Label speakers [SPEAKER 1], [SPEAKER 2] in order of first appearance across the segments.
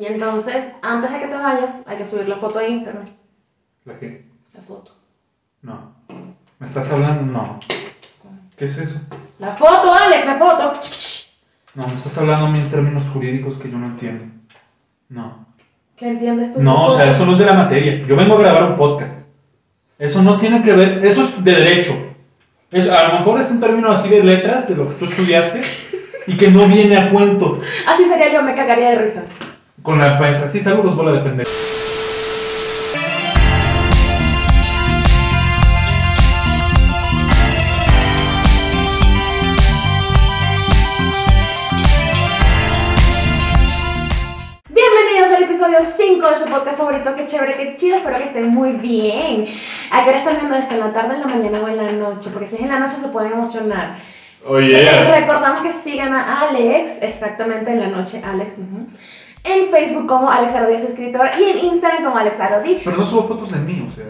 [SPEAKER 1] Y entonces, antes de que te vayas, hay que subir la foto a Instagram.
[SPEAKER 2] ¿La qué?
[SPEAKER 1] La foto.
[SPEAKER 2] No. ¿Me estás hablando? No. ¿Qué es eso?
[SPEAKER 1] La foto, Alex, la foto.
[SPEAKER 2] No, me estás hablando a mí en términos jurídicos que yo no entiendo. No.
[SPEAKER 1] ¿Qué entiendes tú?
[SPEAKER 2] No, o sea, eso no es de la materia. Yo vengo a grabar un podcast. Eso no tiene que ver, eso es de derecho. Es, a lo mejor es un término así de letras, de lo que tú estudiaste, y que no viene a cuento.
[SPEAKER 1] Así sería yo, me cagaría de risa.
[SPEAKER 2] Con la prensa. Sí, saludos, bola de pendejo.
[SPEAKER 1] Bienvenidos al episodio 5 de su podcast favorito. Qué chévere, qué chido. Espero que estén muy bien. ¿A qué hora están viendo esto? ¿En la tarde, en la mañana o en la noche? Porque si es en la noche se pueden emocionar.
[SPEAKER 2] Oye.
[SPEAKER 1] Eh, recordamos que sigan a Alex, exactamente en la noche, Alex. En Facebook como Alex Arodías Escritor y en Instagram como Alex Arodi.
[SPEAKER 2] Pero no subo fotos de mí, o sea.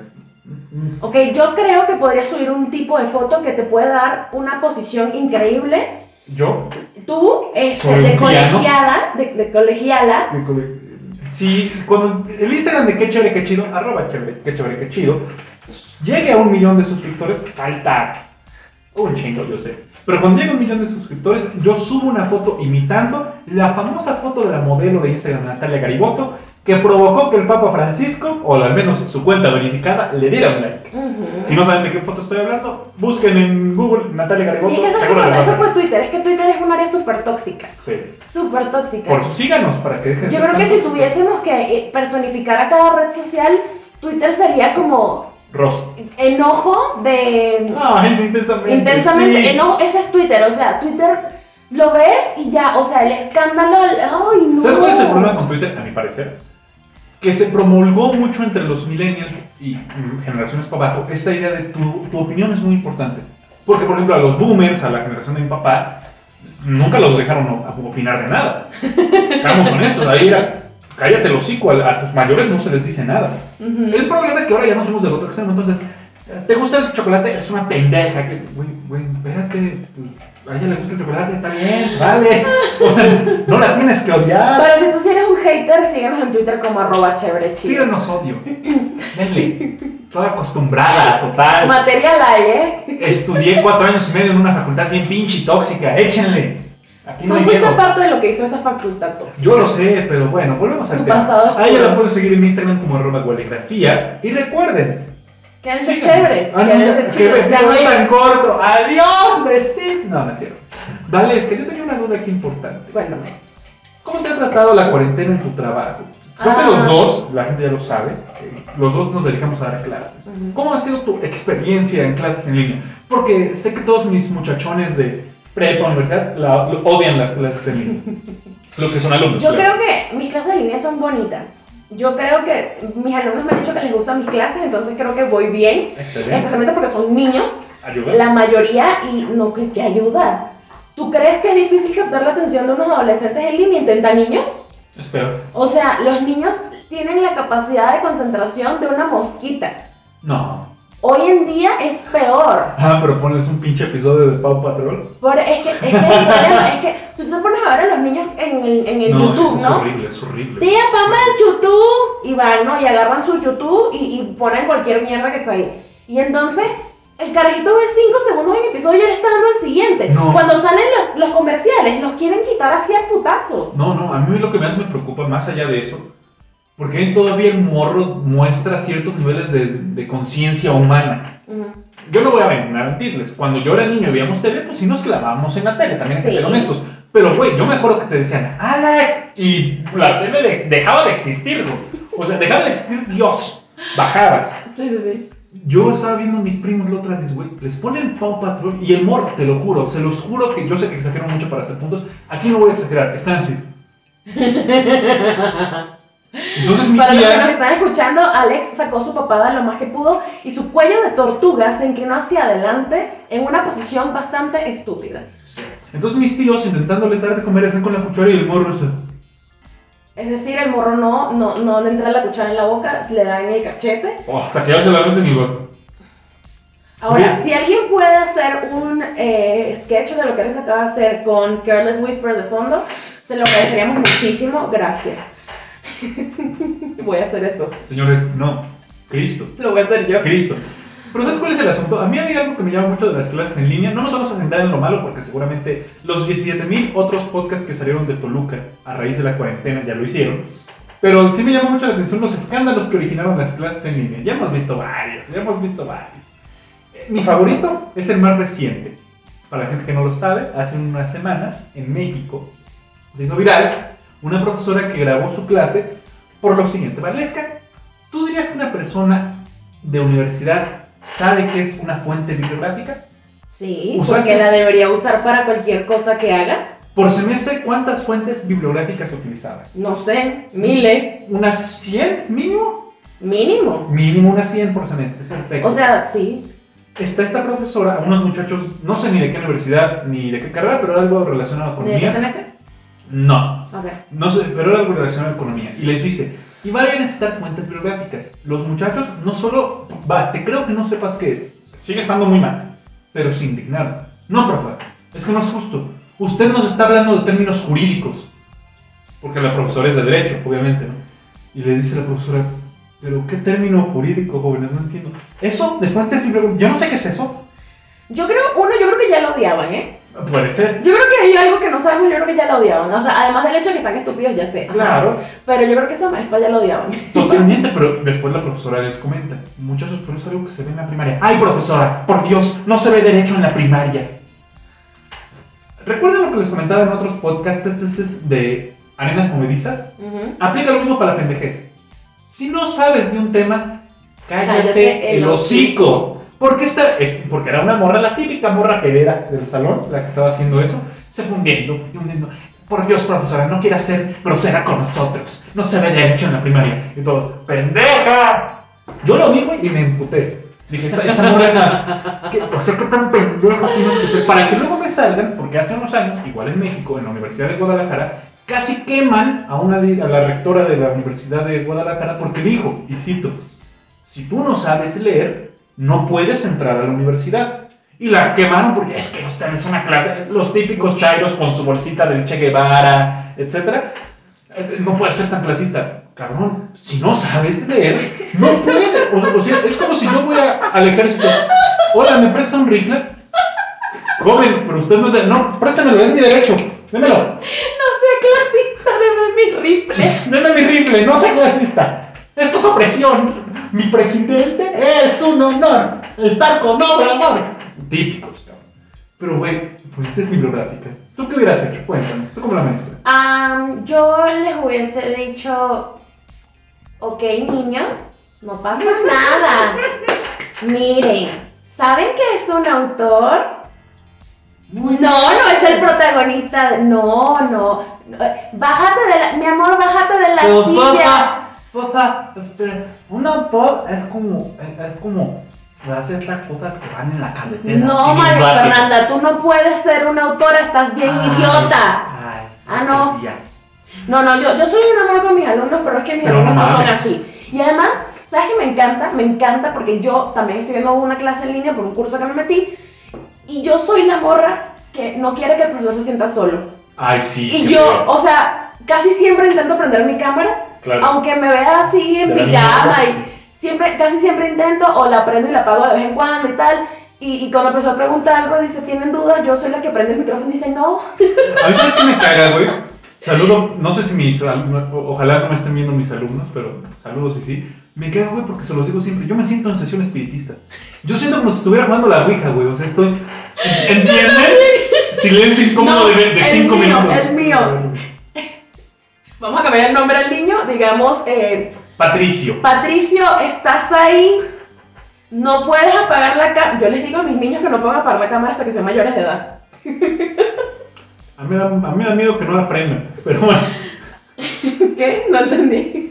[SPEAKER 1] Ok, yo creo que podría subir un tipo de foto que te puede dar una posición increíble.
[SPEAKER 2] ¿Yo?
[SPEAKER 1] Tú, este, de colegiada, de, de colegiala,
[SPEAKER 2] Sí, cuando el Instagram de qué chévere, qué chido, arroba chévere, qué chévere, qué chido, llegue a un millón de suscriptores, falta un chingo, yo sé. Pero cuando llegue a un millón de suscriptores, yo subo una foto imitando la famosa foto de la modelo de Instagram Natalia Gariboto, que provocó que el Papa Francisco, o al menos su cuenta verificada, le diera un like. Si no saben de qué foto estoy hablando, busquen en Google Natalia Gariboto.
[SPEAKER 1] Y que eso,
[SPEAKER 2] seguro a
[SPEAKER 1] eso fue. Twitter, es que Twitter es un área súper tóxica.
[SPEAKER 2] Sí.
[SPEAKER 1] Súper tóxica.
[SPEAKER 2] Por eso síganos, para que dejen de
[SPEAKER 1] Yo creo que si tuviésemos que eh, personificar a cada red social, Twitter sería como
[SPEAKER 2] Ros.
[SPEAKER 1] enojo de...
[SPEAKER 2] Ay, intensamente.
[SPEAKER 1] Intensamente,
[SPEAKER 2] sí.
[SPEAKER 1] enojo, ese es Twitter, o sea, Twitter lo ves y ya, o sea, el escándalo, ay, no.
[SPEAKER 2] ¿Sabes cuál es el problema con Twitter, a mi parecer? Que se promulgó mucho entre los millennials y generaciones para abajo esta idea de tu, tu opinión es muy importante. Porque, por ejemplo, a los boomers, a la generación de mi papá, nunca los dejaron opinar de nada. Seamos honestos, ahí era, cállate el hocico, a, a tus mayores no se les dice nada. El problema es que ahora ya no somos del otro extremo, entonces, ¿te gusta el chocolate? Es una pendeja, que, güey, güey, espérate, a ella le gusta el chocolate, está bien, vale. O sea, no la tienes que odiar.
[SPEAKER 1] Pero si tú sí eres un hater, síguenos en Twitter como arroba chévere chido.
[SPEAKER 2] Tíranos odio. Denle. Toda acostumbrada, total.
[SPEAKER 1] Material hay, ¿eh?
[SPEAKER 2] Estudié cuatro años y medio en una facultad bien pinche y tóxica. Échenle. Aquí no
[SPEAKER 1] Tú fuiste
[SPEAKER 2] miedo.
[SPEAKER 1] parte de lo que hizo esa facultad tóxica.
[SPEAKER 2] Yo lo sé, pero bueno, volvemos al
[SPEAKER 1] Tu
[SPEAKER 2] tema.
[SPEAKER 1] pasado
[SPEAKER 2] A ella la pueden seguir en Instagram como arroba. Y recuerden.
[SPEAKER 1] Chéveres,
[SPEAKER 2] Ah, no,
[SPEAKER 1] quédense
[SPEAKER 2] ya,
[SPEAKER 1] chidos.
[SPEAKER 2] que
[SPEAKER 1] Ya no
[SPEAKER 2] vestido
[SPEAKER 1] hay-
[SPEAKER 2] tan corto. Adiós, besito. No, no es cierto. Vale, es que yo tenía una duda aquí importante.
[SPEAKER 1] Cuéntame.
[SPEAKER 2] ¿Cómo te ha tratado la cuarentena en tu trabajo? Creo que
[SPEAKER 1] Ah.
[SPEAKER 2] los dos, la gente ya lo sabe, eh, los dos nos dedicamos a dar clases.
[SPEAKER 1] Ujú.
[SPEAKER 2] ¿Cómo ha sido tu experiencia en clases en línea? Porque sé que todos mis muchachones de prepa, universidad, la- lo- odian las clases en línea. Los que son alumnos.
[SPEAKER 1] Yo
[SPEAKER 2] claro.
[SPEAKER 1] creo que mis clases de línea son bonitas. Yo creo que mis alumnos me han dicho que les gustan mis clases, entonces creo que voy bien.
[SPEAKER 2] Excelente.
[SPEAKER 1] Especialmente porque son niños,
[SPEAKER 2] Ayuda.
[SPEAKER 1] la mayoría, y no, que, que ayuda. ¿Tú crees que es difícil captar la atención de unos adolescentes en línea? ¿Intenta niños?
[SPEAKER 2] Espero.
[SPEAKER 1] O sea, los niños tienen la capacidad de concentración de una mosquita.
[SPEAKER 2] No.
[SPEAKER 1] Hoy en día es peor.
[SPEAKER 2] Ah, pero pones un pinche episodio de Pau Patrol.
[SPEAKER 1] Por, es que ese es el problema. Es que si tú te pones a ver a los niños en el, en el
[SPEAKER 2] no,
[SPEAKER 1] YouTube,
[SPEAKER 2] eso es
[SPEAKER 1] ¿no?
[SPEAKER 2] horrible, es horrible.
[SPEAKER 1] Tía, mamá, el YouTube. Y van, ¿no? Y agarran su YouTube y, y ponen cualquier mierda que está ahí. Y entonces, el carajito ve 5 segundos en episodio y ya le está dando el siguiente.
[SPEAKER 2] No.
[SPEAKER 1] Cuando salen los, los comerciales, los quieren quitar así a putazos.
[SPEAKER 2] No, no, a mí lo que más me preocupa, más allá de eso, porque todavía el morro muestra ciertos niveles de, de conciencia humana.
[SPEAKER 1] Ujú.
[SPEAKER 2] Yo no voy a mentirles. Cuando yo era niño y veíamos tele, pues sí nos clavábamos en la tele, también hay que
[SPEAKER 1] Sí.
[SPEAKER 2] ser honestos. Pero, güey, yo me acuerdo que te decían, Alex, y la tele de- dejaba de existir, güey. O sea, dejaba de existir Dios. Bajabas.
[SPEAKER 1] Sí, sí, sí.
[SPEAKER 2] Yo estaba viendo a mis primos la otra vez, güey. Les ponen Paw Patrol y el morro, te lo juro, se los juro que yo sé que exagero mucho para hacer puntos. Aquí no voy a exagerar, están así. Entonces mi
[SPEAKER 1] Para los que nos
[SPEAKER 2] tía.
[SPEAKER 1] están escuchando, Alex sacó su papada lo más que pudo y su cuello de tortuga se inclinó hacia adelante en una posición bastante estúpida.
[SPEAKER 2] Entonces mis tíos intentándoles dar de comer están con la cuchara y el morro está.
[SPEAKER 1] Es decir, el morro no, no, no le entra la cuchara en la boca, le da en el cachete.
[SPEAKER 2] Oh, hasta que se la meten y va.
[SPEAKER 1] Ahora,
[SPEAKER 2] Bien.
[SPEAKER 1] si alguien puede hacer un eh, sketch de lo que Alex acaba de hacer con Careless Whisper de fondo, se lo agradeceríamos muchísimo. Gracias. Voy a hacer eso.
[SPEAKER 2] Señores, no. Cristo.
[SPEAKER 1] Lo voy a hacer yo.
[SPEAKER 2] Cristo. Pero ¿sabes cuál es el asunto? A mí hay algo que me llama mucho de las clases en línea. No nos vamos a sentar en lo malo porque seguramente los 17.000 otros podcasts que salieron de Toluca a raíz de la cuarentena ya lo hicieron. Pero sí me llama mucho la atención los escándalos que originaron las clases en línea. Ya hemos visto varios, ya hemos visto varios. Eh, Mi favorito es el más reciente. Para la gente que no lo sabe, hace unas semanas en México se hizo viral una profesora que grabó su clase por lo siguiente. Valesca, ¿tú dirías que una persona de universidad sabe qué es una fuente bibliográfica?
[SPEAKER 1] Sí,
[SPEAKER 2] ¿Usaste?
[SPEAKER 1] porque la debería usar para cualquier cosa que haga.
[SPEAKER 2] Por semestre, ¿cuántas fuentes bibliográficas utilizabas?
[SPEAKER 1] No sé, miles,
[SPEAKER 2] ¿Unas 100 mínimo?
[SPEAKER 1] mínimo.
[SPEAKER 2] Mínimo unas 100 por semestre, perfecto.
[SPEAKER 1] O sea, sí.
[SPEAKER 2] está esta profesora, unos muchachos, no sé ni de qué universidad ni de qué carrera, pero algo relacionado con
[SPEAKER 1] ¿De qué semestre?
[SPEAKER 2] No,
[SPEAKER 1] Ok.
[SPEAKER 2] no sé, pero era algo relacionado a economía. Y les dice, y van a necesitar fuentes bibliográficas. Los muchachos no solo, va, te creo que no sepas qué es, sigue estando muy mal, pero se indignaron. No, profe, es que no es justo. Usted nos está hablando de términos jurídicos. Porque la profesora es de derecho, obviamente, ¿no? Y le dice la profesora, pero ¿qué término jurídico, jóvenes? No entiendo. Eso de fuentes bibliográficas, yo no sé qué es eso.
[SPEAKER 1] Yo creo, uno, yo creo que ya lo odiaban, ¿eh?
[SPEAKER 2] Puede ser.
[SPEAKER 1] Yo creo que hay algo que no sabemos, yo creo que ya lo odiaban. O sea, además del hecho de que están estúpidos, ya sé. Ajá.
[SPEAKER 2] Claro.
[SPEAKER 1] Pero yo creo que esa maestra ya lo odiaban.
[SPEAKER 2] Totalmente, pero después la profesora les comenta, muchachos, pero es algo que se ve en la primaria. ¡Ay, profesora! Por Dios, no se ve derecho en la primaria. ¿Recuerdan lo que les comentaba en otros podcasts este es de arenas movedizas? Aplica lo mismo para la pendejez. Si no sabes de un tema, cállate,
[SPEAKER 1] Cállate
[SPEAKER 2] el
[SPEAKER 1] el
[SPEAKER 2] hocico. Porque esta es porque era una morra, la típica morra pedera del salón, la que estaba haciendo eso, se fue hundiendo y hundiendo. Por Dios, profesora, no quiera ser grosera con nosotros. No se ve derecho en la primaria. Y todos, ¡pendeja! Yo lo vi, y me emputé. Dije, esta, esta morra ¿qué- O sea, ¿qué tan pendejo tienes que ser? Para que luego me salgan, porque hace unos años, igual en México, en la Universidad de Guadalajara, casi queman a, una, a la rectora de la Universidad de Guadalajara porque dijo, y cito, si tú no sabes leer, no puedes entrar a la universidad. Y la quemaron porque es que usted es una clase, los típicos chairos con su bolsita del Che Guevara, etc. No puede ser tan clasista. Cabrón, si no sabes leer, no puede. O, o sea, es como si yo voy a- al ejército. Hola, ¿me presta un rifle? Joven, pero usted no es de... No, préstamelo, es mi derecho. Démelo.
[SPEAKER 1] No sea clasista, deme mi rifle.
[SPEAKER 2] Deme mi rifle, no sea clasista. Esto es opresión. Mi presidente es un honor. Estar con Obrador. Típicos, cabrón. Pero, güey, fuentes bibliográficas. ¿Tú qué hubieras hecho? Cuéntame. Tú como la maestra.
[SPEAKER 1] Am, yo les hubiese dicho, ok niños, no pasa nada. Miren, ¿saben que es un autor? No, no es el protagonista. de- No, no. Bájate de la. Mi amor, bájate de la
[SPEAKER 2] Pero,
[SPEAKER 1] silla.
[SPEAKER 2] Papá, papá, espera, un autor es como, es, es como, hace estas cosas que van en la carretera.
[SPEAKER 1] No, María. Fernanda, tú no puedes ser una autora, estás bien
[SPEAKER 2] Ay,
[SPEAKER 1] idiota.
[SPEAKER 2] ay,
[SPEAKER 1] Ah, no.
[SPEAKER 2] ya.
[SPEAKER 1] No, no, yo, yo soy un amor con mis alumnos, pero es que mis
[SPEAKER 2] Pero
[SPEAKER 1] alumnos
[SPEAKER 2] no
[SPEAKER 1] no son así. Y además, ¿sabes qué me encanta? Me encanta porque yo también estoy viendo una clase en línea por un curso que me metí. Y yo soy la morra que no quiere que el profesor se sienta solo.
[SPEAKER 2] Ay, sí.
[SPEAKER 1] Y yo,
[SPEAKER 2] feo.
[SPEAKER 1] o sea, casi siempre intento prender mi cámara.
[SPEAKER 2] Claro.
[SPEAKER 1] Aunque me vea así en pijama y siempre, casi siempre intento o la prendo y la apago de vez en cuando y tal. Y, y cuando el profesor pregunta algo y dice, ¿tienen dudas? Yo soy la que prende el micrófono y dice, no.
[SPEAKER 2] A mí, ¿sabes qué me caga, güey? Saludo, no sé si mis alumnos, ojalá no me estén viendo mis alumnos, pero saludos y sí. Me caga, güey, porque se los digo siempre. Yo me siento en sesión espiritista. Yo siento como si estuviera jugando la Ouija, güey. O sea, estoy. ¿Entienden? Silencio incómodo
[SPEAKER 1] No,
[SPEAKER 2] de, de
[SPEAKER 1] el
[SPEAKER 2] cinco
[SPEAKER 1] mío,
[SPEAKER 2] minutos.
[SPEAKER 1] el mío. Vamos a cambiar el nombre al niño. Digamos, eh,
[SPEAKER 2] Patricio.
[SPEAKER 1] Patricio, estás ahí. No puedes apagar la cámara. Yo les digo a mis niños que no pueden apagar la cámara hasta que sean mayores de edad.
[SPEAKER 2] A mí, da, a mí me da miedo que no la prendan. Pero bueno,
[SPEAKER 1] ¿Qué? No entendí.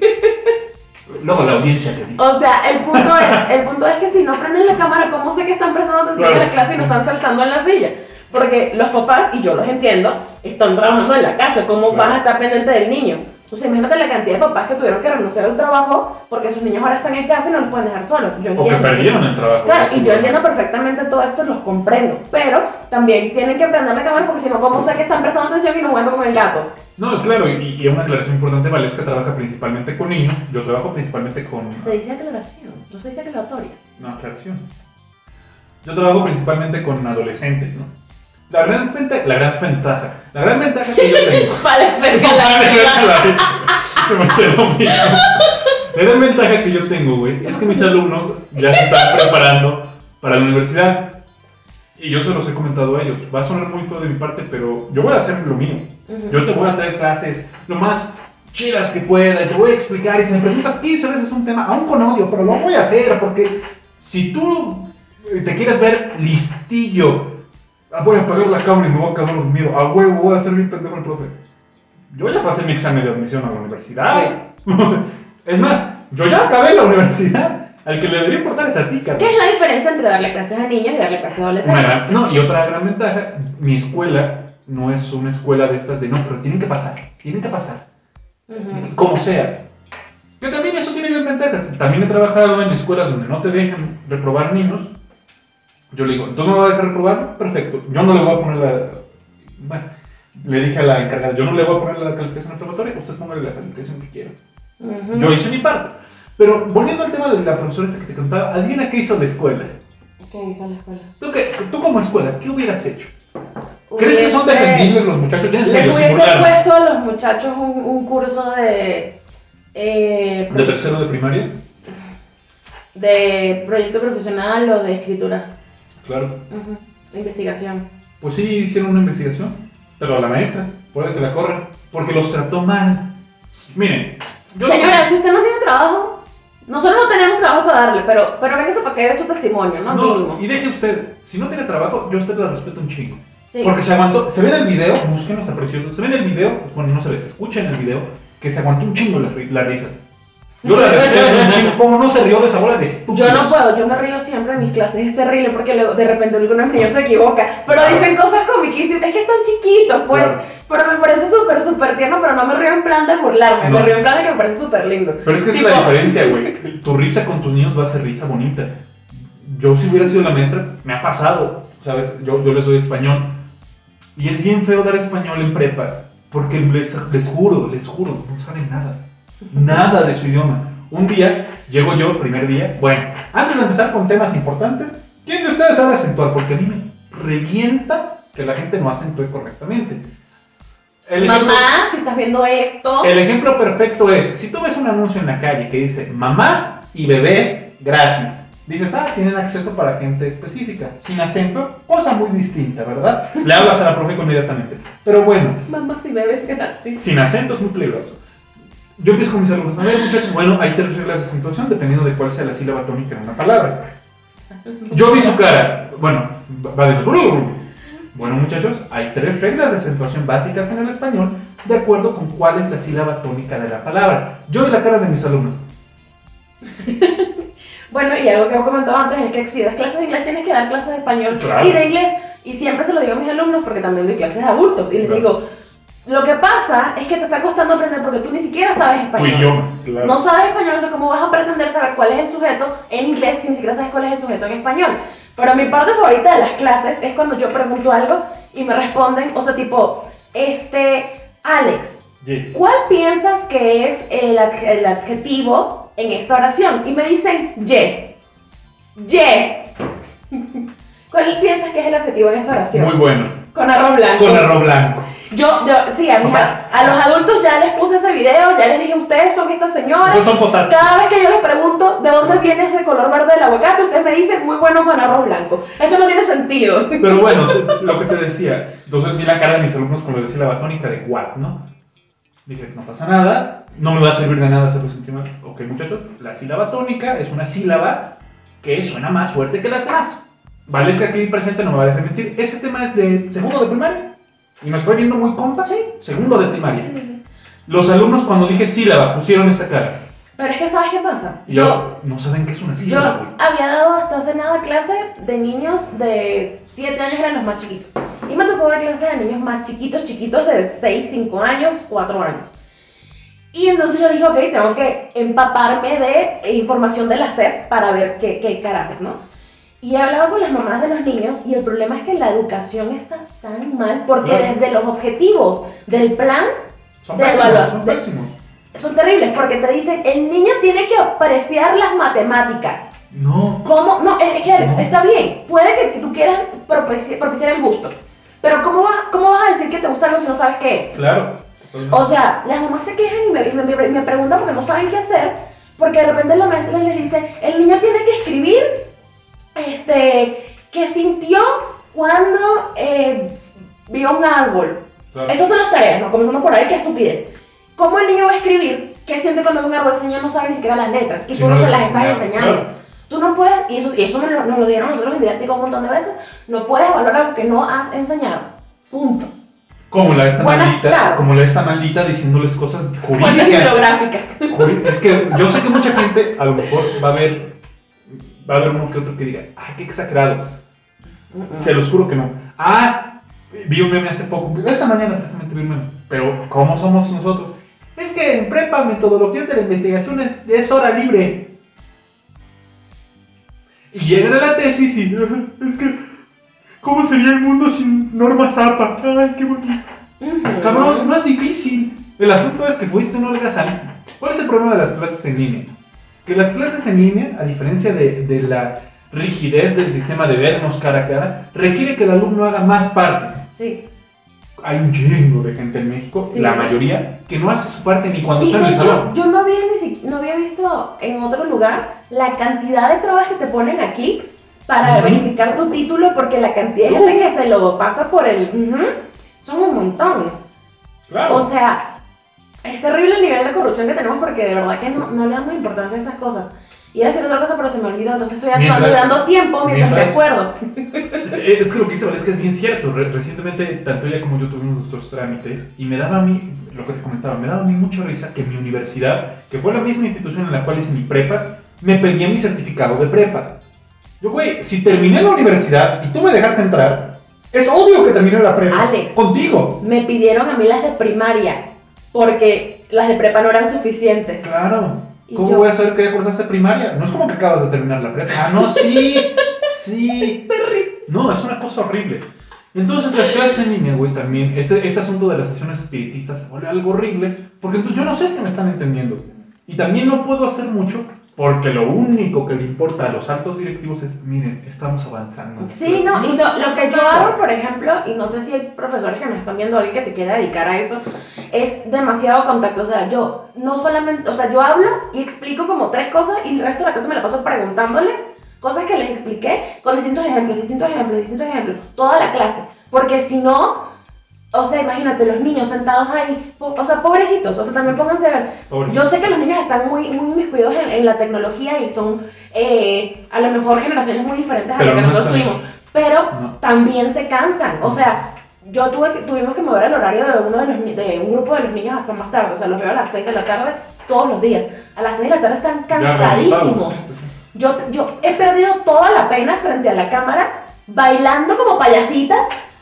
[SPEAKER 2] luego la audiencia te dice.
[SPEAKER 1] O sea, el punto es, el punto es que si no prenden la cámara, ¿cómo sé que están prestando atención
[SPEAKER 2] Claro.
[SPEAKER 1] a la clase y no están saltando en la silla? Porque los papás, y yo los entiendo, están trabajando en la casa, ¿cómo
[SPEAKER 2] Claro.
[SPEAKER 1] vas a estar pendiente del niño? Entonces imagínate la cantidad de papás que tuvieron que renunciar al trabajo porque sus niños ahora están en casa y no los pueden dejar solos. Yo
[SPEAKER 2] O que perdieron el trabajo.
[SPEAKER 1] Claro, y yo entiendo perfectamente todo esto, los comprendo, pero también tienen que prender la cámara porque si no, ¿cómo sé que están prestando atención y no jugando con el gato?
[SPEAKER 2] No, claro, y, y una aclaración importante, Valesca trabaja principalmente con niños, yo trabajo principalmente con...
[SPEAKER 1] Se dice aclaración, no se dice aclaratoria.
[SPEAKER 2] No, aclaración. Yo trabajo principalmente con adolescentes, ¿no? La gran, ventaja, la gran ventaja, la gran ventaja que yo tengo...
[SPEAKER 1] Verga la
[SPEAKER 2] gran ventaja que yo tengo, güey, es que mis alumnos ya se están preparando para la universidad. Y yo se los he comentado a ellos. Va a sonar muy feo de mi parte, pero yo voy a hacer lo mío. Yo te voy a traer clases lo más chidas que pueda y te voy a explicar. Y si me preguntas 15 veces un tema, aún con odio, pero lo voy a hacer porque si tú te quieres ver listillo, ah, voy a apagar la cámara y me voy a quedar dormido. A huevo, voy a hacer bien pendejo el profe. Yo ya pasé mi examen de admisión a la universidad. No sé. Es más, yo ya acabé la universidad. Al que le debería importar es a ti,
[SPEAKER 1] ¿Qué
[SPEAKER 2] Carlos.
[SPEAKER 1] es la diferencia entre darle clases a niños y darle clases a adolescentes?
[SPEAKER 2] no, y otra gran ventaja, mi escuela no es una escuela de estas de no, pero tienen que pasar, tienen que pasar,
[SPEAKER 1] Ujú.
[SPEAKER 2] como sea. Que también eso tiene bien ventajas. También he trabajado en escuelas donde no te dejan reprobar niños. Yo le digo, ¿entonces me va a dejar reprobar? Perfecto. Yo no le voy a poner la. Bueno, le dije a la encargada, yo no le voy a poner la calificación aprobatoria, usted póngale la calificación que quiera. Yo hice mi parte. Pero volviendo al tema de la profesora esta que te contaba, adivina qué hizo la escuela.
[SPEAKER 1] ¿Qué hizo la escuela?
[SPEAKER 2] ¿Tú, qué- tú como escuela, ¿qué hubieras hecho? ¿Crees que son defendibles los muchachos? Ya en serio,
[SPEAKER 1] hubiese puesto a los muchachos un, un curso de, eh,
[SPEAKER 2] ¿De tercero de primaria?
[SPEAKER 1] de proyecto profesional o de escritura,
[SPEAKER 2] Claro.
[SPEAKER 1] De investigación.
[SPEAKER 2] Pues sí, hicieron una investigación, pero a la maestra, puede que la corran, porque los trató mal. Miren,
[SPEAKER 1] Señora, si usted no tiene trabajo, nosotros no tenemos trabajo para darle, pero, pero véngase para que dé su testimonio, ¿no?
[SPEAKER 2] no,
[SPEAKER 1] Mínimo.
[SPEAKER 2] y deje usted, si no tiene trabajo, yo a usted la respeto un chingo.
[SPEAKER 1] Sí.
[SPEAKER 2] Porque se aguantó, se ve en el video, búsquenos a precioso, se ve en el video, bueno, no se ve, se escucha en el video, que se aguantó un chingo la, la risa. Yo la respeto un chingo, ¿cómo no se rió de esa bola de estúpidos?
[SPEAKER 1] Yo no puedo, yo me río siempre en mis clases, es terrible porque luego de repente algunos niños se equivocan, pero dicen cosas comiquísimas, es que están chiquitos, pues,
[SPEAKER 2] Claro.
[SPEAKER 1] pero me parece súper, súper tierno, pero no me río en plan de burlarme,
[SPEAKER 2] No.
[SPEAKER 1] me río en plan de que me parece súper lindo.
[SPEAKER 2] Pero es que
[SPEAKER 1] Tipo-
[SPEAKER 2] es la diferencia, güey. Tu risa con tus niños va a ser risa bonita. Yo si hubiera sido la maestra, me ha pasado, ¿sabes? Yo, yo les doy español. Y es bien feo dar español en prepa, porque les, les juro, les juro, no saben nada. Nada de su idioma. Un día, llego yo, primer día, bueno, antes de empezar con temas importantes, ¿quién de ustedes sabe acentuar? Porque a mí me revienta que la gente no acentúe correctamente. El ejemplo-
[SPEAKER 1] Mamá, si estás viendo esto,
[SPEAKER 2] el ejemplo perfecto es, si tú ves un anuncio en la calle que dice mamás y bebés gratis, dices, ah, tienen acceso para gente específica, sin acento, cosa muy distinta, ¿verdad? Le hablas a la profe inmediatamente. Pero bueno,
[SPEAKER 1] mamá si bebes gratis.
[SPEAKER 2] sin acento es muy peligroso. Yo empiezo con mis alumnos, a ver muchachos, bueno, hay tres reglas de acentuación dependiendo de cuál sea la sílaba tónica en una palabra. Yo vi su cara, bueno, va de... Bueno muchachos, hay tres reglas de acentuación básicas en el español de acuerdo con cuál es la sílaba tónica de la palabra. Yo vi la cara de mis alumnos.
[SPEAKER 1] Bueno, y algo que he comentado antes es que si das clases de inglés tienes que dar clases de español
[SPEAKER 2] Claro.
[SPEAKER 1] y de inglés. Y siempre se lo digo a mis alumnos porque también doy clases de adultos. Y les
[SPEAKER 2] Claro.
[SPEAKER 1] digo, lo que pasa es que te está costando aprender porque tú ni siquiera sabes español.
[SPEAKER 2] idioma, claro.
[SPEAKER 1] No sabes español, o sea, ¿cómo vas a pretender saber cuál es el sujeto en inglés si ni siquiera sabes cuál es el sujeto en español? Pero mi parte favorita de las clases es cuando yo pregunto algo y me responden, o sea, tipo, este, Alex. ¿cuál piensas que es el, el adjetivo en esta oración? Y me dicen, yes. Yes. ¿Cuál piensas que es el adjetivo en esta oración?
[SPEAKER 2] Muy bueno.
[SPEAKER 1] Con arroz blanco.
[SPEAKER 2] Con arroz blanco.
[SPEAKER 1] Yo, yo, sí, a, mis-
[SPEAKER 2] Opa.
[SPEAKER 1] a los adultos ya les puse ese video, ya les dije, ustedes son estas señoras.
[SPEAKER 2] Esos son potatos.
[SPEAKER 1] Cada vez que yo les pregunto de dónde viene ese color verde del aguacate, ustedes me dicen muy bueno con arroz blanco. Esto no tiene sentido.
[SPEAKER 2] Pero bueno, lo que te decía, entonces vi la cara de mis alumnos con lo de sílaba tónica de what, ¿no? Dije, no pasa nada, no me va a servir de nada hacerlo sin primar. Ok, muchachos, la sílaba tónica es una sílaba que suena más fuerte que las demás. Vale, es que aquí presente no me va a dejar mentir. Ese tema es de segundo de primaria. Y me estoy viendo muy compa, sí, segundo de primaria.
[SPEAKER 1] Sí, sí, sí.
[SPEAKER 2] Los alumnos cuando dije sílaba pusieron esta cara.
[SPEAKER 1] Pero es que, ¿sabes qué pasa?
[SPEAKER 2] Y yo, no saben qué es una
[SPEAKER 1] Yo
[SPEAKER 2] sílaba, güey.
[SPEAKER 1] había dado hasta hace nada clase de niños de 7 años, eran los más chiquitos. Y me tocó ver clases de niños más chiquitos, chiquitos de 6, 5 años, 4 años. Y entonces yo dije, ok, tengo que empaparme de información de la SEP para ver qué, qué carajos, ¿no? Y he hablado con las mamás de los niños y el problema es que la educación está tan mal porque
[SPEAKER 2] Claro.
[SPEAKER 1] desde los objetivos del plan
[SPEAKER 2] Son
[SPEAKER 1] de
[SPEAKER 2] pésimos,
[SPEAKER 1] evaluación.
[SPEAKER 2] son
[SPEAKER 1] de-
[SPEAKER 2] pésimos.
[SPEAKER 1] son terribles porque te dicen, el niño tiene que apreciar las matemáticas.
[SPEAKER 2] No.
[SPEAKER 1] ¿Cómo? No, es que Alex,
[SPEAKER 2] No.
[SPEAKER 1] está bien. Puede que tú quieras propici- propiciar el gusto. Pero ¿cómo, vas- ¿cómo vas a decir que te gusta algo si no sabes qué es?
[SPEAKER 2] Claro.
[SPEAKER 1] O sea, las mamás se quejan y me, me, me- me preguntan porque no saben qué hacer. Porque de repente la maestra les dice, el niño tiene que escribir este, qué sintió cuando eh, vio un árbol.
[SPEAKER 2] Claro.
[SPEAKER 1] Esas son las tareas, ¿no? Comenzando por ahí, qué estupidez. ¿Cómo el niño va a escribir qué siente cuando ve un árbol el niño no sabe ni siquiera las letras? Y
[SPEAKER 2] Si
[SPEAKER 1] tú
[SPEAKER 2] no
[SPEAKER 1] no, se las estás enseñando.
[SPEAKER 2] claro.
[SPEAKER 1] Tú no puedes, y eso, y eso nos, lo, nos lo dieron nosotros en didáctica un montón de veces, no puedes evaluar algo que no has enseñado. Punto.
[SPEAKER 2] Como la esta
[SPEAKER 1] Buenas
[SPEAKER 2] maldita, como la esta maldita diciéndoles cosas jurídicas. Juri- Es que yo sé que mucha gente a lo mejor va a ver va a haber uno que otro que diga, ay, qué exagerados. Se los juro que no. Ah, vi un meme hace poco, esta mañana precisamente vi un meme. Pero, ¿cómo somos nosotros? Es que en prepa metodologías de la investigación es, es hora libre. Y llega la tesis y es que, ¿cómo sería el mundo sin normas APA? Ay, qué bonito.
[SPEAKER 1] Ujú.
[SPEAKER 2] Cabrón, no es difícil. El asunto es que fuiste un holgazán. ¿Cuál es el problema de las clases en línea? Que las clases en línea, a diferencia de, de la rigidez del sistema de vernos cara a cara, requiere que el alumno haga más parte.
[SPEAKER 1] Sí.
[SPEAKER 2] Hay un chingo de gente en México,
[SPEAKER 1] Sí.
[SPEAKER 2] la mayoría, que no hace su parte ni cuando
[SPEAKER 1] Sí,
[SPEAKER 2] está en el
[SPEAKER 1] hecho,
[SPEAKER 2] salón.
[SPEAKER 1] yo no había, no había visto en otro lugar la cantidad de trabas que te ponen aquí para verificar tu título, porque la cantidad de gente que se lo pasa por el... ujú, son un montón.
[SPEAKER 2] Claro.
[SPEAKER 1] O sea, es terrible el nivel de corrupción que tenemos porque de verdad que no, no le damos importancia a esas cosas. A decir otra cosa, pero se me olvidó, entonces estoy y
[SPEAKER 2] Mientras-
[SPEAKER 1] dando tiempo mientras,
[SPEAKER 2] mientras-
[SPEAKER 1] me acuerdo.
[SPEAKER 2] Eh, Es que lo que Vale es que es bien cierto. Re- recientemente, tanto ella como yo tuvimos nuestros trámites y me daba a mí, lo que te comentaba, me daba a mí mucha risa que mi universidad, que fue la misma institución en la cual hice mi prepa, me pedía mi certificado de prepa. Yo, güey, si terminé la universidad y tú me dejaste entrar, es obvio que terminé la prepa.
[SPEAKER 1] Alex.
[SPEAKER 2] Contigo.
[SPEAKER 1] Me pidieron a mí las de primaria porque las de prepa no eran suficientes.
[SPEAKER 2] Claro.
[SPEAKER 1] Y
[SPEAKER 2] ¿Cómo
[SPEAKER 1] yo-
[SPEAKER 2] voy a saber que ya cursaste primaria? No es como que acabas de terminar la prepa. Ah, no, sí. sí. No, es una cosa horrible. Entonces las clases en línea, güey, también, este, este asunto de las sesiones espiritistas se vuelve algo horrible, porque entonces yo no sé si me están entendiendo. Y también no puedo hacer mucho, porque lo único que le importa a los altos directivos es, miren, estamos avanzando.
[SPEAKER 1] Sí, no, y lo, lo que yo hago, por ejemplo, y no sé si hay profesores que nos están viendo, alguien que se quiera dedicar a eso, es demasiado contacto. O sea, yo no solamente, o sea, yo hablo y explico como tres cosas y el resto de la clase me la paso preguntándoles cosas que les expliqué con distintos ejemplos, distintos ejemplos, distintos ejemplos, toda la clase. Porque si no, o sea, imagínate, los niños sentados ahí, o sea, pobrecitos, o sea, también pónganse a ver. Yo sé que los niños están muy, muy inmiscuidos en, en la tecnología y son eh, a lo mejor generaciones muy diferentes a lo que
[SPEAKER 2] no
[SPEAKER 1] nosotros tuvimos, pero
[SPEAKER 2] No.
[SPEAKER 1] también se cansan. O sea, yo tuve, que- tuvimos que mover el horario de uno de los de un grupo de los niños hasta más tarde. O sea, los veo a las 6 de la tarde todos los días. A las 6 de la tarde están cansadísimos. Yo, yo he perdido toda la pena frente a la cámara, bailando como payasita.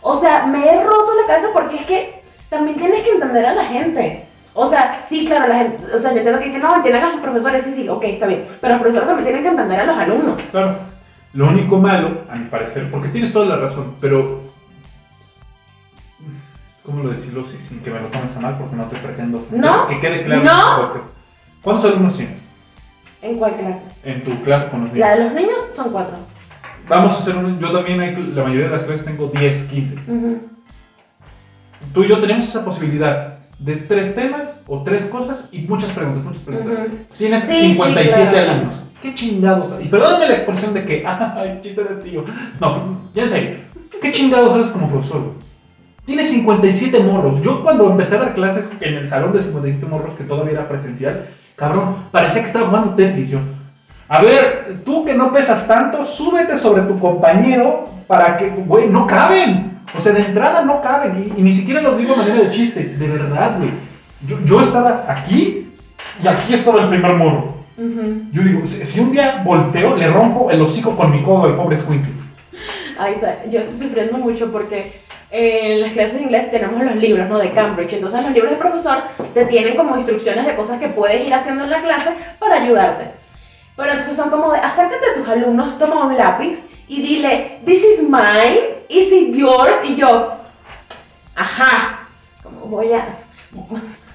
[SPEAKER 1] O sea, me he roto la cabeza porque es que también tienes que entender a la gente. O sea, sí, claro, la gente, o sea, yo entiendo que dicen, no, entiendan a sus profesores, sí, sí, ok, está bien. Pero los profesores también tienen que entender a los alumnos.
[SPEAKER 2] Claro. Lo único malo, a mi parecer, porque tienes toda la razón, pero. ¿Cómo lo decirlo sin, sin que me lo tomes a mal? Porque no te pretendo. ofender,
[SPEAKER 1] No.
[SPEAKER 2] Que quede claro
[SPEAKER 1] No.
[SPEAKER 2] en. ¿Cuántos alumnos tienes
[SPEAKER 1] ¿En cuál clase?
[SPEAKER 2] en tu clase con los niños?
[SPEAKER 1] La de los niños son cuatro.
[SPEAKER 2] Vamos a hacer un. Yo también, hay, la mayoría de las clases tengo 10, 15.
[SPEAKER 1] Ujú.
[SPEAKER 2] Tú y yo tenemos esa posibilidad de tres temas o tres cosas y muchas preguntas, muchas preguntas.
[SPEAKER 1] Ujú.
[SPEAKER 2] Tienes
[SPEAKER 1] Sí, sí,
[SPEAKER 2] 57
[SPEAKER 1] claro.
[SPEAKER 2] alumnos. ¿Qué chingados? Y perdóname la expresión de que, ay, chiste de tío. No, ya en serio. ¿Qué chingados haces como profesor? güey? Tienes 57 morros. Yo cuando empecé a dar clases en el salón de 57 morros, que todavía era presencial, cabrón, parecía que estaba jugando Tetris yo. A ver, tú que no pesas tanto, súbete sobre tu compañero para que, güey, no caben. O sea, de entrada no caben. Y, y ni siquiera lo digo de manera de chiste. De verdad, güey. Yo, yo estaba aquí y aquí estaba el primer morro.
[SPEAKER 1] Ujú.
[SPEAKER 2] Yo digo, si, si un día volteo, le rompo el hocico con mi codo al pobre Squinkle.
[SPEAKER 1] Ay, yo estoy sufriendo mucho porque eh, en las clases de inglés tenemos los libros, ¿no? De Cambridge. Entonces los libros del profesor te tienen como instrucciones de cosas que puedes ir haciendo en la clase para ayudarte. Pero entonces son como de, acércate a tus alumnos, toma un lápiz y dile, this is mine, is it yours? Y yo, ajá, como voy a...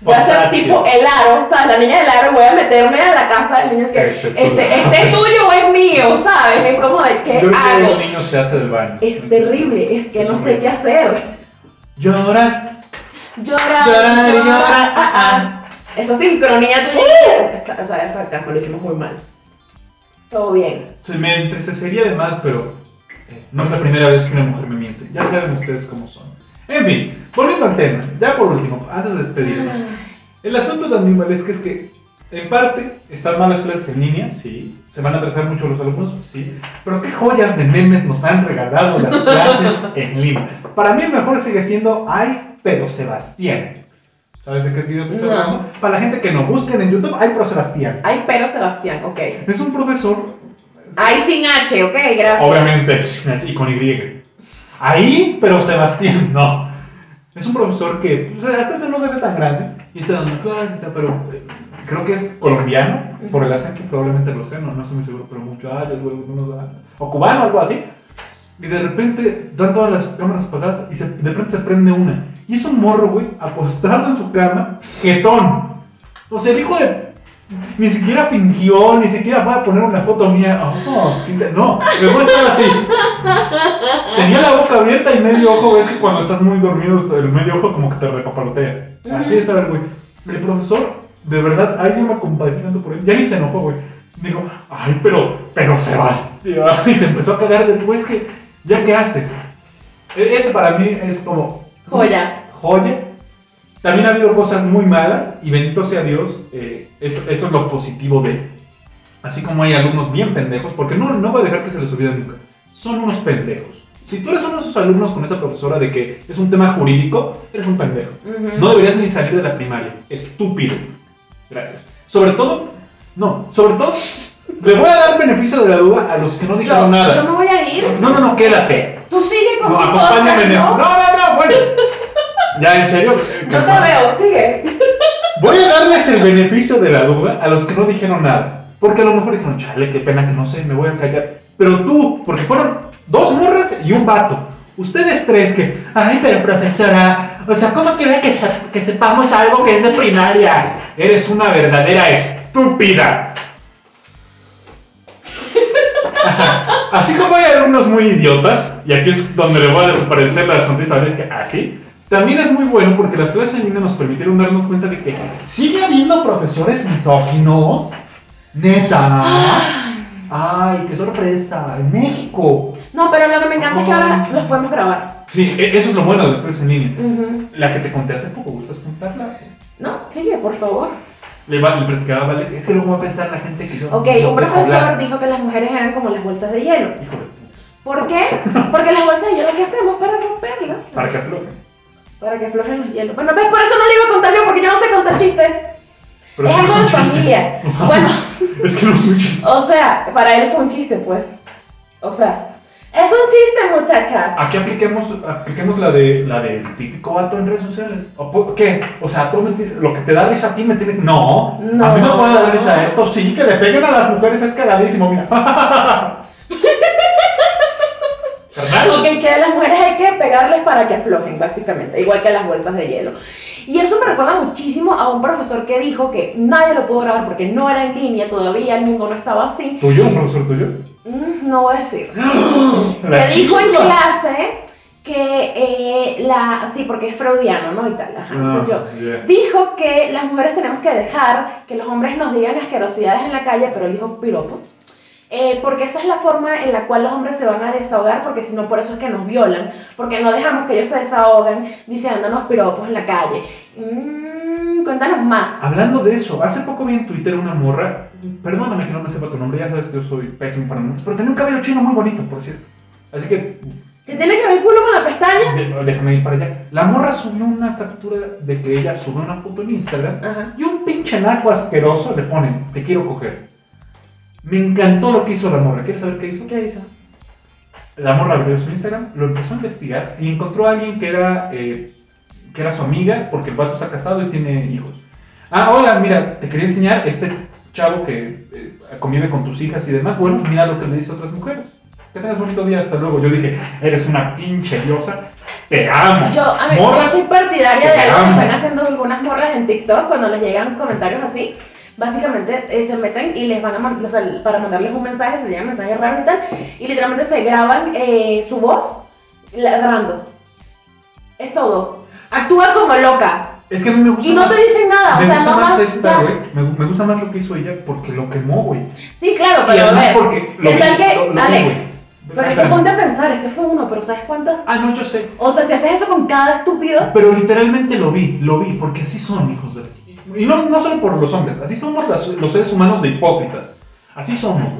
[SPEAKER 1] Voy a hacer
[SPEAKER 2] Portátil.
[SPEAKER 1] tipo el aro, ¿sabes? La niña del aro, voy a meterme a la casa del niño que
[SPEAKER 2] Este
[SPEAKER 1] este,
[SPEAKER 2] es tuyo.
[SPEAKER 1] este es tuyo o es mío, ¿sabes? Es como de qué
[SPEAKER 2] Yo que
[SPEAKER 1] hago.
[SPEAKER 2] el niño se hace del baño.
[SPEAKER 1] Es terrible, es que no sé qué hacer.
[SPEAKER 2] Llorar.
[SPEAKER 1] Llorar,
[SPEAKER 2] Llorar,
[SPEAKER 1] llorar,
[SPEAKER 2] llorar,
[SPEAKER 1] ah,
[SPEAKER 2] ah,
[SPEAKER 1] ah. Esa sincronía tuya. Está- o sea, esa lo hicimos muy mal. Todo bien.
[SPEAKER 2] Se me entristecería de más, pero eh, no es la primera vez que una mujer me miente. Ya saben ustedes cómo son. En fin, volviendo al tema, ya por último, antes de despedirnos. El asunto de animalesca es que, en parte, están mal las clases en línea, sí. Se van a atrasar mucho los alumnos, sí. Pero qué joyas de memes nos han regalado las clases en línea. Para mí el mejor sigue siendo Ay, pero Sebastián. ¿Sabes de qué video te estoy
[SPEAKER 1] No.
[SPEAKER 2] hablando? Para la gente que no busquen en YouTube, Ay, pero Sebastián.
[SPEAKER 1] Ay, pero Sebastián, ok.
[SPEAKER 2] Es un profesor
[SPEAKER 1] Ay, sin H, ok, gracias.
[SPEAKER 2] Obviamente, sin H y con Y. Ahí, pero Sebastián, no. Es un profesor que pues, hasta se no se ve tan grande y está dando clases, pero eh, creo que es colombiano, por el acento probablemente lo sé, no, no estoy muy seguro, pero mucho años, o cubano, algo así. Y de repente dan todas las cámaras apagadas y se- de repente se prende una. Y es un morro, güey, acostado en su cama, jetón. O sea, el hijo de ni siquiera fingió, ni siquiera fue a poner una foto mía. Oh, no, me fue a estar así. Tenía la boca abierta y medio ojo. Es que cuando estás muy dormido, el medio ojo como que te repapalotea. Así estaba el güey. El profesor, de verdad, alguien me compadecí tanto por él. Ya ni se enojó, güey. Dijo, ay, pero, pero Sebastián. Y se empezó a cagar de güey. Es que, ¿ya qué haces? E- Ese para mí es como.
[SPEAKER 1] Joya.
[SPEAKER 2] Joya. También ha habido cosas muy malas y bendito sea Dios, eh, esto, esto es lo positivo de, así como hay alumnos bien pendejos, porque no, no voy a dejar que se les olvide nunca, son unos pendejos. Si tú eres uno de esos alumnos con esa profesora de que es un tema jurídico, eres un pendejo. No deberías ni salir de la primaria, estúpido. Gracias. Sobre todo, no, sobre todo, le voy a dar beneficio de la duda a los que no dijeron nada.
[SPEAKER 1] yo me voy a ir.
[SPEAKER 2] No, no, no, quédate.
[SPEAKER 1] Tú sigue con
[SPEAKER 2] No,
[SPEAKER 1] tu
[SPEAKER 2] acompáñame en
[SPEAKER 1] podcast,
[SPEAKER 2] esto.
[SPEAKER 1] ¿no?
[SPEAKER 2] No, no, no, bueno. Ya, en serio.
[SPEAKER 1] Yo te veo, sigue.
[SPEAKER 2] Voy a darles el beneficio de la duda a los que no dijeron nada. Porque a lo mejor dijeron, chale, qué pena que no sé, me voy a callar. Pero tú, porque fueron dos morras y un vato. Ustedes tres que, ay, pero profesora, o sea, ¿cómo quiere que sepamos algo que es de primaria? Eres una verdadera estúpida. Así como hay alumnos muy idiotas, y aquí es donde le voy a desaparecer la sonrisa, ¿ves que así? También es muy bueno porque las clases en línea nos permitieron darnos cuenta de que sigue habiendo profesores misóginos. Neta. Ay, qué sorpresa. En México.
[SPEAKER 1] No, pero lo que me encanta es que ahora los podemos grabar.
[SPEAKER 2] Sí, e- eso es lo bueno de las clases en línea.
[SPEAKER 1] Ujú.
[SPEAKER 2] La que te conté hace poco, ¿gustas contarla?
[SPEAKER 1] No, sigue, por favor.
[SPEAKER 2] Le, va, le platicaba a Vales, es que luego va a pensar la gente que yo.
[SPEAKER 1] Ok,
[SPEAKER 2] yo
[SPEAKER 1] un profesor
[SPEAKER 2] hablar.
[SPEAKER 1] dijo que las mujeres eran como las bolsas de hielo.
[SPEAKER 2] Puta.
[SPEAKER 1] ¿Por qué? Porque las bolsas de hielo, ¿qué hacemos para romperlas?
[SPEAKER 2] Para que afloje.
[SPEAKER 1] Para que aflojen los hielos. Bueno, ¿ves? Por eso no le iba a contar yo, porque yo no sé contar chistes.
[SPEAKER 2] Pero
[SPEAKER 1] es
[SPEAKER 2] no
[SPEAKER 1] algo de familia.
[SPEAKER 2] No,
[SPEAKER 1] Bueno,
[SPEAKER 2] Es que no es un chiste.
[SPEAKER 1] o sea, para él fue un chiste, pues. O sea, es un chiste, muchachas.
[SPEAKER 2] Aquí apliquemos, apliquemos la de la del típico vato en redes sociales. ¿O po- ¿Qué? O sea, tú me ti- lo que te da risa a ti me tiene. No,
[SPEAKER 1] No.
[SPEAKER 2] a mí no puede dar risa esto. Sí, que le peguen a las mujeres es cagadísimo, mira.
[SPEAKER 1] Ok, que a las mujeres hay que pegarles para que aflojen, básicamente, igual que las bolsas de hielo. Y eso me recuerda muchísimo a un profesor que dijo que nadie lo pudo grabar porque no era en línea, todavía el mundo no estaba así.
[SPEAKER 2] ¿Tuyo? ¿Un profesor tuyo?
[SPEAKER 1] Mm, no voy a decir. Que dijo en clase que eh, la. Sí, porque es freudiano, ¿no? Y tal. Ajá. Entonces yo.
[SPEAKER 2] Ah, ya.
[SPEAKER 1] Dijo que las mujeres tenemos que dejar que los hombres nos digan asquerosidades en la calle, pero él dijo piropos. Eh, porque esa es la forma en la cual los hombres se van a desahogar, porque si no, por eso es que nos violan, porque no dejamos que ellos se desahogan diciéndonos piropos en la calle. Mm, cuéntanos más.
[SPEAKER 2] Hablando de eso, hace poco vi en Twitter una morra. Perdóname que no me sepa tu nombre, ya sabes que yo soy pésimo para nombres. Pero tenía un cabello chino muy bonito, por cierto. Así que
[SPEAKER 1] ¿Qué tiene que ver el culo con la pestaña?
[SPEAKER 2] déjame ir para allá. La morra subió una captura de que ella subió una foto en Instagram.
[SPEAKER 1] Ajá.
[SPEAKER 2] Y un pinche naco asqueroso le pone, te quiero coger. Me encantó lo que hizo la morra. ¿Quieres saber qué hizo?
[SPEAKER 1] ¿Qué hizo?
[SPEAKER 2] La morra abrió su Instagram, lo empezó a investigar y encontró a alguien que era, eh, que era su amiga porque el vato está casado y tiene hijos. Ah, hola, mira, te quería enseñar este chavo que eh, convive con tus hijas y demás. Bueno, mira lo que le dice a otras mujeres. Que tengas bonito día, hasta luego. Yo dije, eres una pinche diosa. te amo.
[SPEAKER 1] Yo, a mí,
[SPEAKER 2] Morras,
[SPEAKER 1] yo soy partidaria de algo que están haciendo algunas morras en TikTok cuando les llegan comentarios así. Básicamente eh, se meten y les van a mandar, o sea, para mandarles un mensaje, se llaman mensajes raros y tal, y literalmente se graban eh, su voz ladrando. Es todo. Actúa como loca.
[SPEAKER 2] Es que a mí me gusta
[SPEAKER 1] Y no
[SPEAKER 2] más-
[SPEAKER 1] te dicen nada, o
[SPEAKER 2] me
[SPEAKER 1] sea,
[SPEAKER 2] gusta
[SPEAKER 1] no
[SPEAKER 2] más esta, güey. Me, me gusta más lo que hizo ella porque lo quemó, güey.
[SPEAKER 1] Sí, claro,
[SPEAKER 2] Y
[SPEAKER 1] pero a
[SPEAKER 2] además
[SPEAKER 1] ver.
[SPEAKER 2] porque lo
[SPEAKER 1] ¿Qué tal que,
[SPEAKER 2] lo- lo vi,
[SPEAKER 1] Alex? Pero es que ponte a pensar, este fue uno, pero ¿sabes cuántas?
[SPEAKER 2] Ah, no, yo sé.
[SPEAKER 1] O sea, si haces eso con cada estúpido,
[SPEAKER 2] Pero literalmente lo vi, lo vi, porque así son, hijos de... Y no, no solo por los hombres, así somos las- los seres humanos de hipócritas. Así somos.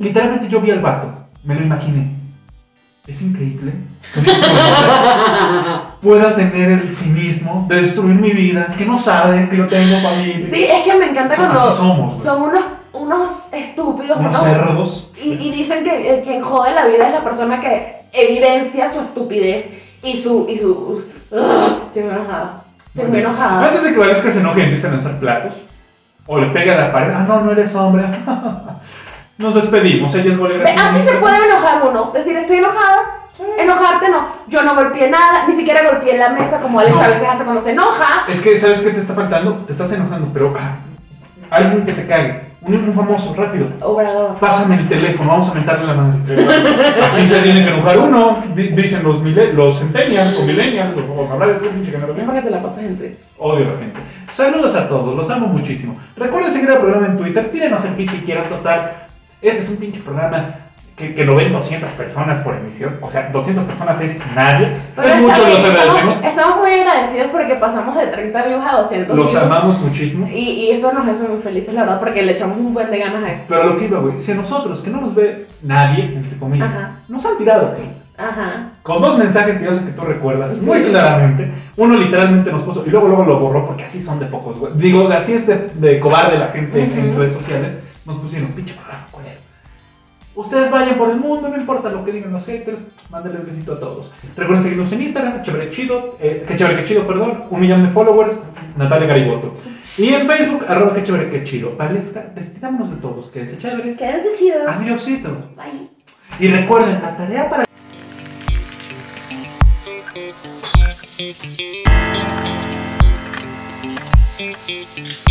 [SPEAKER 2] Literalmente yo vi al vato, me lo imaginé. Es increíble pueda tener el cinismo de destruir mi vida, que no saben que yo tengo familia.
[SPEAKER 1] sí, es que me encanta
[SPEAKER 2] Son-
[SPEAKER 1] cuando
[SPEAKER 2] somos,
[SPEAKER 1] son unos, unos estúpidos,
[SPEAKER 2] Unos cerdos.
[SPEAKER 1] Y, y dicen que el quien jode la vida es la persona que evidencia su estupidez y su. Y su enojada. Estoy muy enojada.
[SPEAKER 2] Antes de que Valesca se enoje y empiece a lanzar platos, o le pega a la pared, ah, no, no eres hombre. Nos despedimos, ella es bolera.
[SPEAKER 1] Así se puede enojar uno. Decir, estoy enojada. Enojarte no. Yo no golpeé nada, ni siquiera golpeé la mesa como Alex
[SPEAKER 2] No.
[SPEAKER 1] a veces hace cuando se enoja.
[SPEAKER 2] Es que, ¿sabes qué te está faltando? Te estás enojando, pero ah, alguien que te cague, un, un famoso, rápido.
[SPEAKER 1] Obrador.
[SPEAKER 2] Pásame el teléfono, vamos a mentarle la madre. Así se tiene que enojar uno, di- dicen los, los centennials o millennials, o, o sabrá de su pinche generación.
[SPEAKER 1] para que te la pases en Twitter.
[SPEAKER 2] Odio a la gente. Saludos a todos, los amo muchísimo. Recuerden seguir el programa en Twitter, tírenos el pinche que quieran total. Este es un pinche programa que, que lo ven 200 personas por emisión. O sea, 200 personas es nadie.
[SPEAKER 1] Pero
[SPEAKER 2] es mucho, los agradecemos.
[SPEAKER 1] estamos, muy agradecidos porque pasamos de 30 views a 200
[SPEAKER 2] Los
[SPEAKER 1] views.
[SPEAKER 2] amamos muchísimo.
[SPEAKER 1] Y, y eso nos hace muy felices, la verdad, porque le echamos un buen de ganas a esto.
[SPEAKER 2] Pero lo que iba, güey, si a nosotros, que no nos ve nadie, entre comillas,
[SPEAKER 1] Ajá.
[SPEAKER 2] nos han tirado, güey.
[SPEAKER 1] Ajá.
[SPEAKER 2] Con dos mensajes que yo sé que tú recuerdas
[SPEAKER 1] Sí.
[SPEAKER 2] muy claramente. Uno literalmente nos puso y luego luego lo borró porque así son de pocos, güey. Digo, así es de, de cobarde la gente en- redes sociales. Nos pusieron pinche programa, culero. Ustedes vayan por el mundo, no importa lo que digan los haters, mándenles besito a todos. Recuerden seguirnos en Instagram, chévere chido, eh, que chévere que chido, perdón, un millón de followers, Natalia Gariboto. Y en Facebook, arroba que chévere que chido. Despidámonos de todos, quédense chéveres.
[SPEAKER 1] Quédense chidos.
[SPEAKER 2] Adiósito.
[SPEAKER 1] Bye.
[SPEAKER 2] Y recuerden, la tarea para
[SPEAKER 3] Thank you.